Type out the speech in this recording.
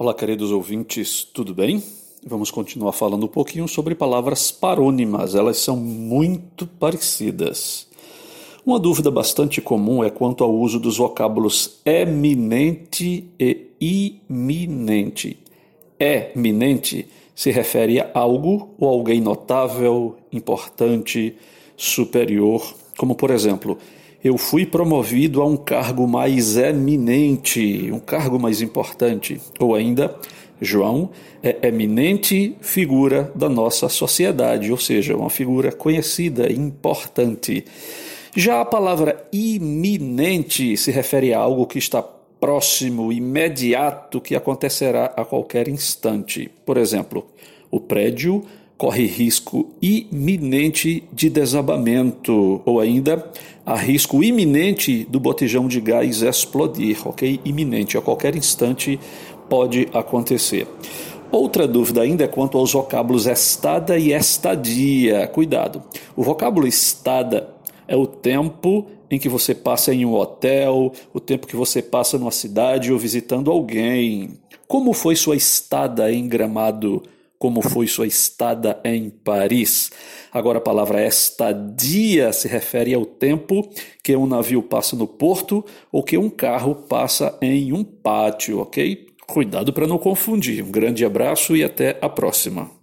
Olá, queridos ouvintes, tudo bem? Vamos continuar falando um pouquinho sobre palavras parônimas, elas são muito parecidas. Uma dúvida bastante comum é quanto ao uso dos vocábulos eminente e iminente. Eminente se refere a algo ou alguém notável, importante, superior, como por exemplo, eu fui promovido a um cargo mais eminente, um cargo mais importante. Ou ainda, João é eminente figura da nossa sociedade, ou seja, uma figura conhecida, importante. Já a palavra iminente se refere a algo que está próximo, imediato, que acontecerá a qualquer instante. Por exemplo, o prédio corre risco iminente de desabamento, ou ainda há risco iminente do botijão de gás explodir, ok? Iminente, a qualquer instante pode acontecer. Outra dúvida ainda é quanto aos vocábulos estada e estadia. Cuidado, o vocábulo estada é o tempo em que você passa em um hotel, o tempo que você passa numa cidade ou visitando alguém. Como foi sua estada em Gramado? Como foi sua estada em Paris. Agora, a palavra estadia se refere ao tempo que um navio passa no porto ou que um carro passa em um pátio, ok? Cuidado para não confundir. Um grande abraço e até a próxima.